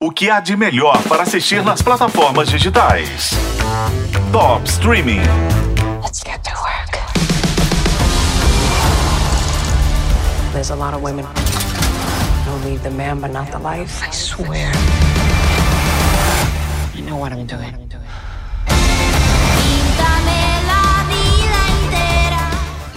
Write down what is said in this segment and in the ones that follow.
O que há de melhor para assistir nas plataformas digitais? Top Streaming. Let's get to work. There's a lot of women who leave the man but not the life. I swear. I know what I'm doing.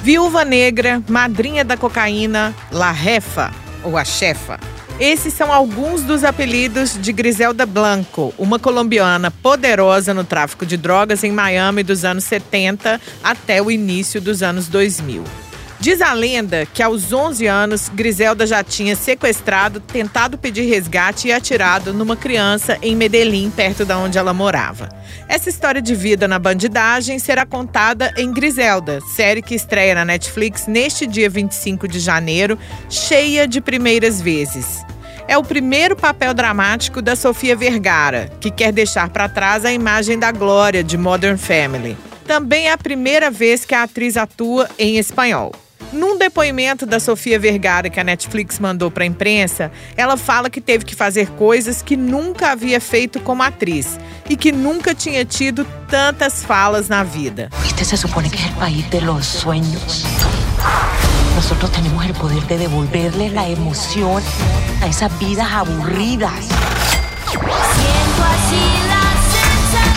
Viúva Negra, Madrinha da Cocaína, La Refa, ou a Chefa. Esses são alguns dos apelidos de Griselda Blanco, uma colombiana poderosa no tráfico de drogas em Miami dos anos 70 até o início dos anos 2000. Diz a lenda que aos 11 anos, Griselda já tinha sequestrado, tentado pedir resgate e atirado numa criança em Medellín, perto de onde ela morava. Essa história de vida na bandidagem será contada em Griselda, série que estreia na Netflix neste dia 25 de janeiro, cheia de primeiras vezes. É o primeiro papel dramático da Sofia Vergara, que quer deixar para trás a imagem da Glória de Modern Family. Também é a primeira vez que a atriz atua em espanhol. Num depoimento da Sofia Vergara que a Netflix mandou para a imprensa, ela fala que teve que fazer coisas que nunca havia feito como atriz e que nunca tinha tido tantas falas na vida. Este se supone que es el país de los sueños. Nosotros tenemos el poder de devolverle la emoción a esas vidas aburridas.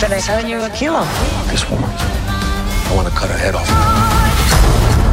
But I saw you a kilo. This woman, I want to cut her head off.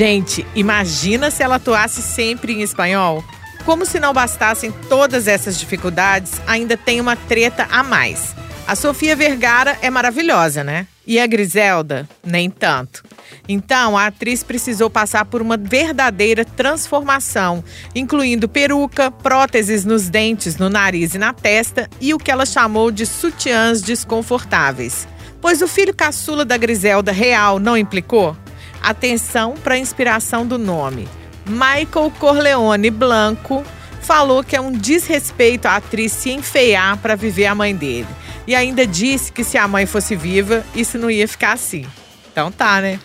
Gente, imagina se ela atuasse sempre em espanhol? Como se não bastassem todas essas dificuldades, ainda tem uma treta a mais. A Sofia Vergara é maravilhosa, né? E a Griselda, nem tanto. Então, a atriz precisou passar por uma verdadeira transformação, incluindo peruca, próteses nos dentes, no nariz e na testa e o que ela chamou de sutiãs desconfortáveis. Pois o filho caçula da Griselda real não implicou? Atenção para a inspiração do nome. Michael Corleone Blanco falou que é um desrespeito à atriz se enfeiar para viver a mãe dele. E ainda disse que se a mãe fosse viva, isso não ia ficar assim. Então tá, né?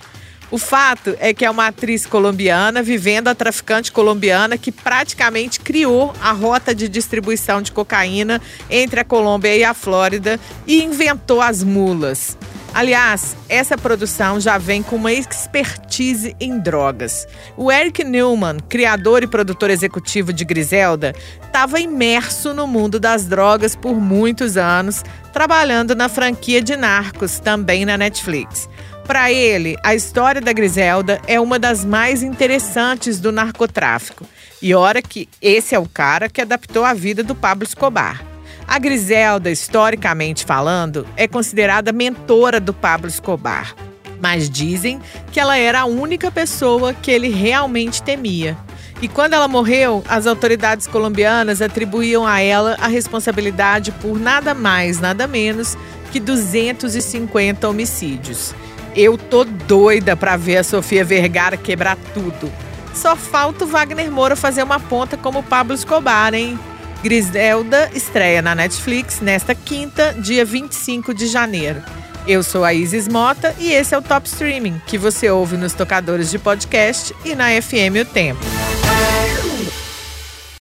O fato é que é uma atriz colombiana vivendo a traficante colombiana que praticamente criou a rota de distribuição de cocaína entre a Colômbia e a Flórida e inventou as mulas. Aliás, essa produção já vem com uma expertise em drogas. O Eric Newman, criador e produtor executivo de Griselda, estava imerso no mundo das drogas por muitos anos, trabalhando na franquia de Narcos, também na Netflix. Para ele, a história da Griselda é uma das mais interessantes do narcotráfico. E ora que esse é o cara que adaptou a vida do Pablo Escobar. A Griselda, historicamente falando, é considerada mentora do Pablo Escobar. Mas dizem que ela era a única pessoa que ele realmente temia. E quando ela morreu, as autoridades colombianas atribuíam a ela a responsabilidade por nada mais, nada menos que 250 homicídios. Eu tô doida para ver a Sofia Vergara quebrar tudo. Só falta o Wagner Moura fazer uma ponta como o Pablo Escobar, hein? Griselda estreia na Netflix nesta quinta, dia 25 de janeiro. Eu sou a Isis Mota e esse é o Top Streaming, que você ouve nos tocadores de podcast e na FM O Tempo.